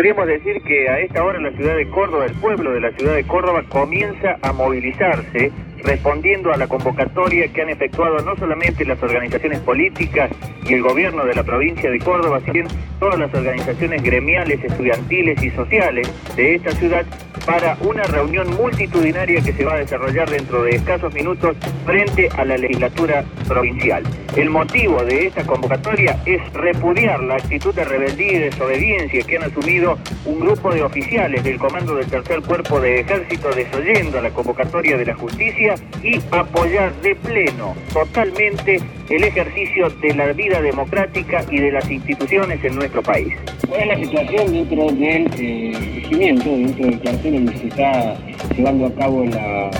Podríamos decir que a esta hora la ciudad de Córdoba, el pueblo de la ciudad de Córdoba comienza a movilizarse respondiendo a la convocatoria que han efectuado no solamente las organizaciones políticas y el gobierno de la provincia de Córdoba, sino todas las organizaciones gremiales, estudiantiles y sociales de esta ciudad para una reunión multitudinaria que se va a desarrollar dentro de escasos minutos frente a la legislatura provincial. El motivo de esta convocatoria es repudiar la actitud de rebeldía y desobediencia que han asumido un grupo de oficiales del Comando del Tercer Cuerpo de Ejército desoyendo la convocatoria de la justicia y apoyar de pleno, totalmente, el ejercicio de la vida democrática y de las instituciones en nuestro país. ¿Cuál es la situación dentro del eh, regimiento, dentro del cuartel donde se está llevando a cabo la,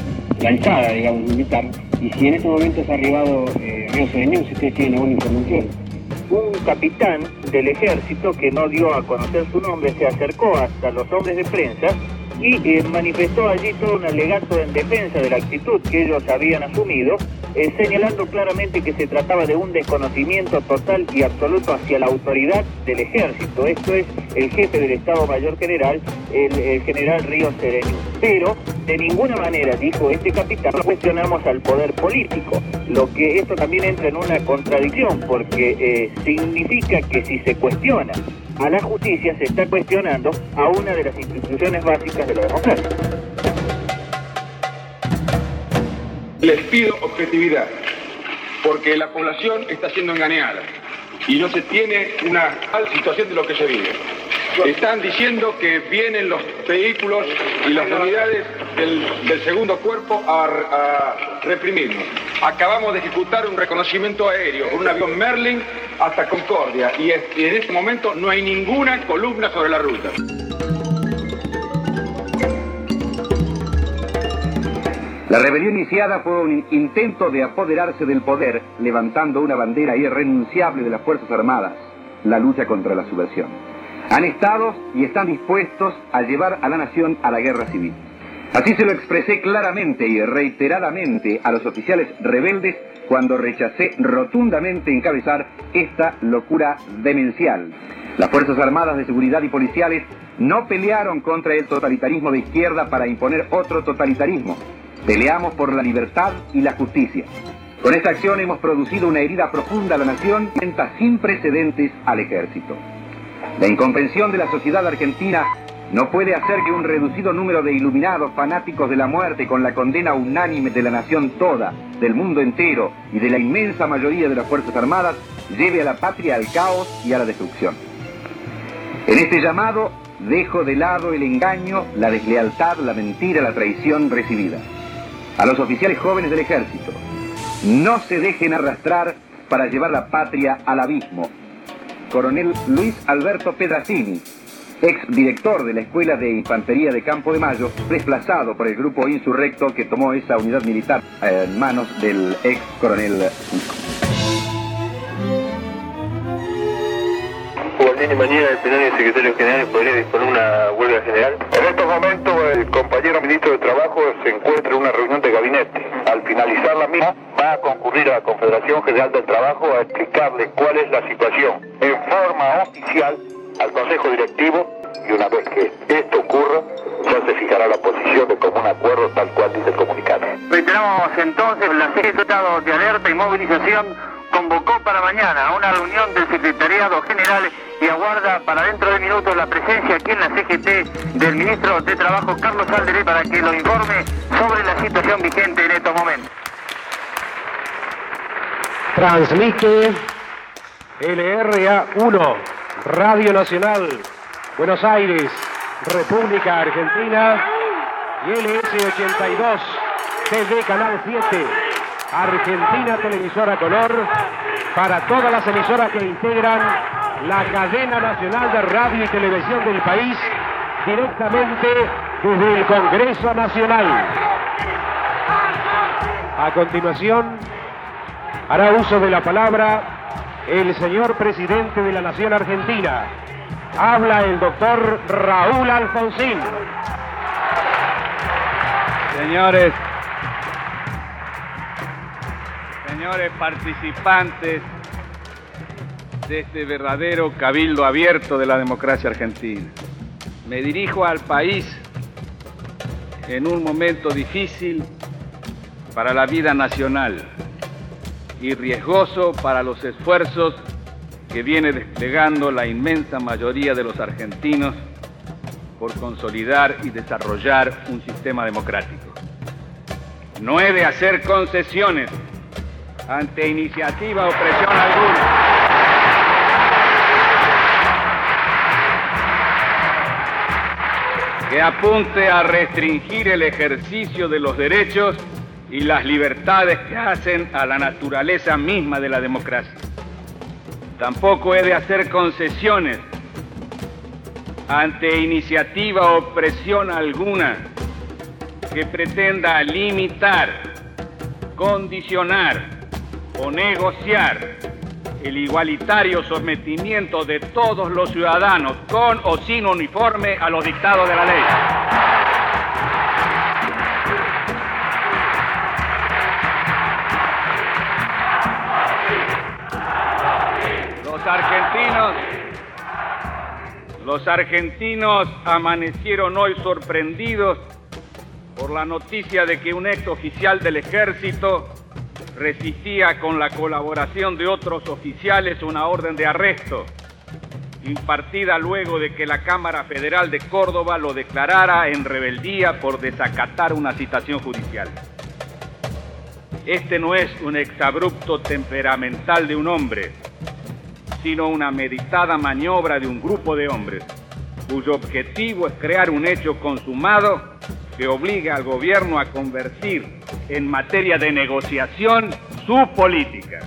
la alzada, digamos, militar? Y si en este momento ha arribado eh, Río Sereñón, si ustedes tienen alguna información. Un capitán del ejército que no dio a conocer su nombre se acercó hasta los hombres de prensa y eh, manifestó allí todo un alegato en defensa de la actitud que ellos habían asumido, eh, señalando claramente que se trataba de un desconocimiento total y absoluto hacia la autoridad del ejército. Esto es el jefe del Estado Mayor General, el, general Ríos Sereno. Pero de ninguna manera, dijo este capitán, cuestionamos al poder político, lo que esto también entra en una contradicción, porque eh, significa que si se cuestiona a la justicia se está cuestionando a una de las instituciones básicas de la democracia. Les pido objetividad, porque la población está siendo engañada y no se tiene una situación de lo que se vive. Están diciendo que vienen los vehículos y las unidades del, segundo cuerpo a, reprimirnos. Acabamos de ejecutar un reconocimiento aéreo un avión Merlin hasta Concordia y, en este momento no hay ninguna columna sobre la ruta. La rebelión iniciada fue un intento de apoderarse del poder, levantando una bandera irrenunciable de las Fuerzas Armadas, la lucha contra la subversión. Han estado y están dispuestos a llevar a la nación a la guerra civil. Así se lo expresé claramente y reiteradamente a los oficiales rebeldes cuando rechacé rotundamente encabezar esta locura demencial. Las Fuerzas Armadas de Seguridad y Policiales no pelearon contra el totalitarismo de izquierda para imponer otro totalitarismo. Peleamos por la libertad y la justicia. Con esta acción hemos producido una herida profunda a la nación y sin precedentes al ejército. La incomprensión de la sociedad argentina no puede hacer que un reducido número de iluminados fanáticos de la muerte con la condena unánime de la nación toda, del mundo entero y de la inmensa mayoría de las Fuerzas Armadas lleve a la patria al caos y a la destrucción. En este llamado dejo de lado el engaño, la deslealtad, la mentira, la traición recibida. A los oficiales jóvenes del ejército, no se dejen arrastrar para llevar la patria al abismo. Coronel Luis Alberto Pedracini, ex director de la Escuela de Infantería de Campo de Mayo, desplazado por el grupo insurrecto que tomó esa unidad militar en manos del ex coronel Guardini mañana el plenario secretario general podría disponer una huelga general. En estos momentos el compañero ministro de Trabajo se encuentra en una reunión de gabinete. Al finalizar la misma va a concurrir a la Confederación General del Trabajo a explicarle cuál es la situación en forma oficial al Consejo Directivo y una vez que esto ocurra ya se fijará la posición de común acuerdo tal cual dice el comunicado. Reiteramos entonces la Secretaría de Alerta y Movilización convocó para mañana una reunión del Secretariado General y aguarda para dentro de minutos la presencia aquí en la CGT del ministro de Trabajo Carlos Alderé para que lo informe sobre la situación vigente en estos momentos. Transmite LRA 1, Radio Nacional, Buenos Aires, República Argentina y LS82, TV Canal 7. Argentina Televisora Color, para todas las emisoras que integran la cadena nacional de radio y televisión del país, directamente desde el Congreso Nacional. A continuación, hará uso de la palabra el señor presidente de la Nación Argentina. Habla el doctor Raúl Alfonsín. Señores, señores participantes de este verdadero cabildo abierto de la democracia argentina. me dirijo al país en un momento difícil para la vida nacional y riesgoso para los esfuerzos que viene desplegando la inmensa mayoría de los argentinos por consolidar y desarrollar un sistema democrático. No he de hacer concesiones ante iniciativa o presión alguna. que apunte a restringir el ejercicio de los derechos y las libertades que hacen a la naturaleza misma de la democracia. Tampoco he de hacer concesiones ante iniciativa o presión alguna que pretenda limitar, condicionar o negociar el igualitario sometimiento de todos los ciudadanos, con o sin uniforme, a los dictados de la ley. Los argentinos amanecieron hoy sorprendidos por la noticia de que un ex oficial del ejército resistía con la colaboración de otros oficiales una orden de arresto, impartida luego de que la Cámara Federal de Córdoba lo declarara en rebeldía por desacatar una citación judicial. Este no es un exabrupto temperamental de un hombre, sino una meditada maniobra de un grupo de hombres, cuyo objetivo es crear un hecho consumado que obliga al gobierno a convertir en materia de negociación su política.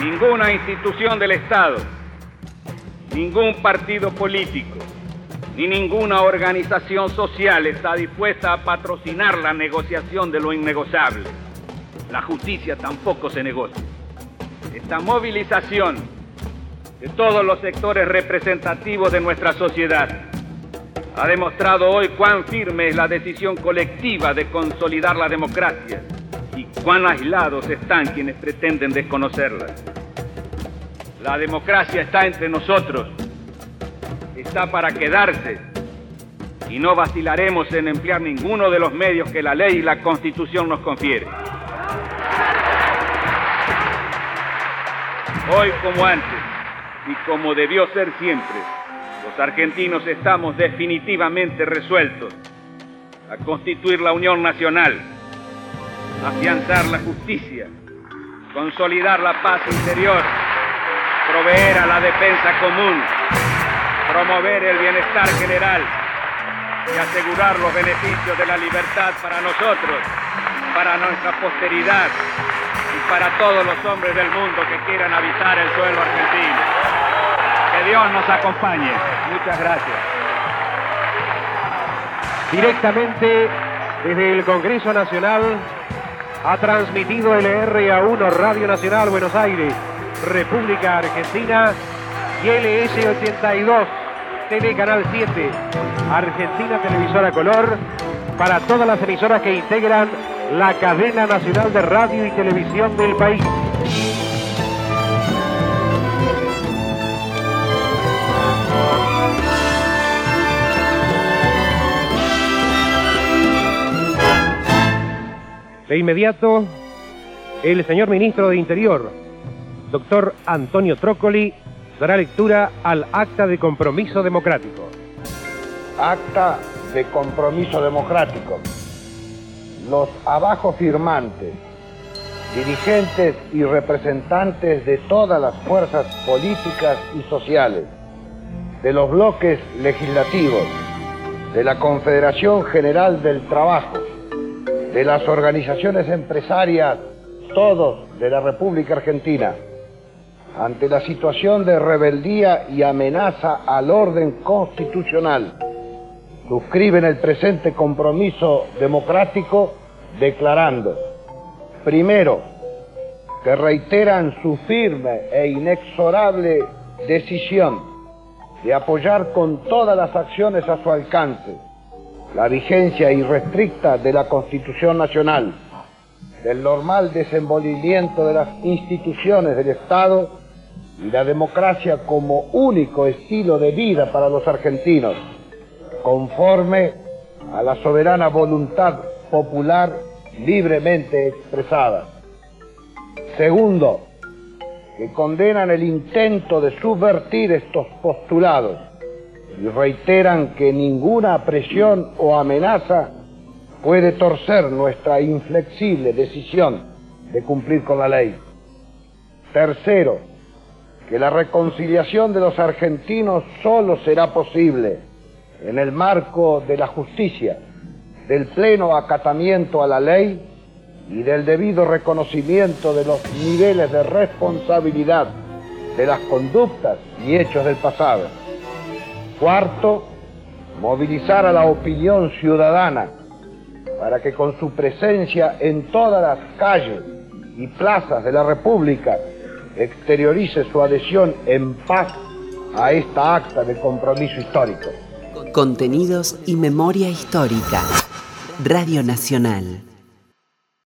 Ninguna institución del Estado, ningún partido político, ni ninguna organización social está dispuesta a patrocinar la negociación de lo innegociable. La justicia tampoco se negocia. Esta movilización de todos los sectores representativos de nuestra sociedad. Ha demostrado hoy cuán firme es la decisión colectiva de consolidar la democracia y cuán aislados están quienes pretenden desconocerla. La democracia está entre nosotros, está para quedarse y no vacilaremos en emplear ninguno de los medios que la ley y la constitución nos confiere. Hoy como antes, y como debió ser siempre, los argentinos estamos definitivamente resueltos a constituir la Unión Nacional, afianzar la justicia, consolidar la paz interior, proveer a la defensa común, promover el bienestar general y asegurar los beneficios de la libertad para nosotros, para nuestra posteridad y para todos los hombres del mundo que quieran habitar el suelo argentino. Dios nos acompañe. Muchas gracias. Directamente desde el Congreso Nacional ha transmitido LRA1 Radio Nacional Buenos Aires, República Argentina y LS82 TV Canal 7, Argentina Televisora Color, para todas las emisoras que integran la cadena nacional de radio y televisión del país. De inmediato, el señor ministro de Interior, doctor Antonio Trócoli, dará lectura al acta de compromiso democrático. Acta de compromiso democrático. Los abajo firmantes, dirigentes y representantes de todas las fuerzas políticas y sociales, de los bloques legislativos, de la Confederación General del Trabajo, de las organizaciones empresarias, todos de la República Argentina, ante la situación de rebeldía y amenaza al orden constitucional, suscriben el presente compromiso democrático declarando, primero, que reiteran su firme e inexorable decisión de apoyar con todas las acciones a su alcance la vigencia irrestricta de la Constitución Nacional, del normal desenvolvimiento de las instituciones del Estado y la democracia como único estilo de vida para los argentinos, conforme a la soberana voluntad popular libremente expresada. Segundo, que condenan el intento de subvertir estos postulados y reiteran que ninguna presión o amenaza puede torcer nuestra inflexible decisión de cumplir con la ley. Tercero, que la reconciliación de los argentinos solo será posible en el marco de la justicia, del pleno acatamiento a la ley y del debido reconocimiento de los niveles de responsabilidad de las conductas y hechos del pasado. Cuarto, movilizar a la opinión ciudadana para que con su presencia en todas las calles y plazas de la República exteriorice su adhesión en paz a esta acta de compromiso histórico. Contenidos y memoria histórica. Radio Nacional.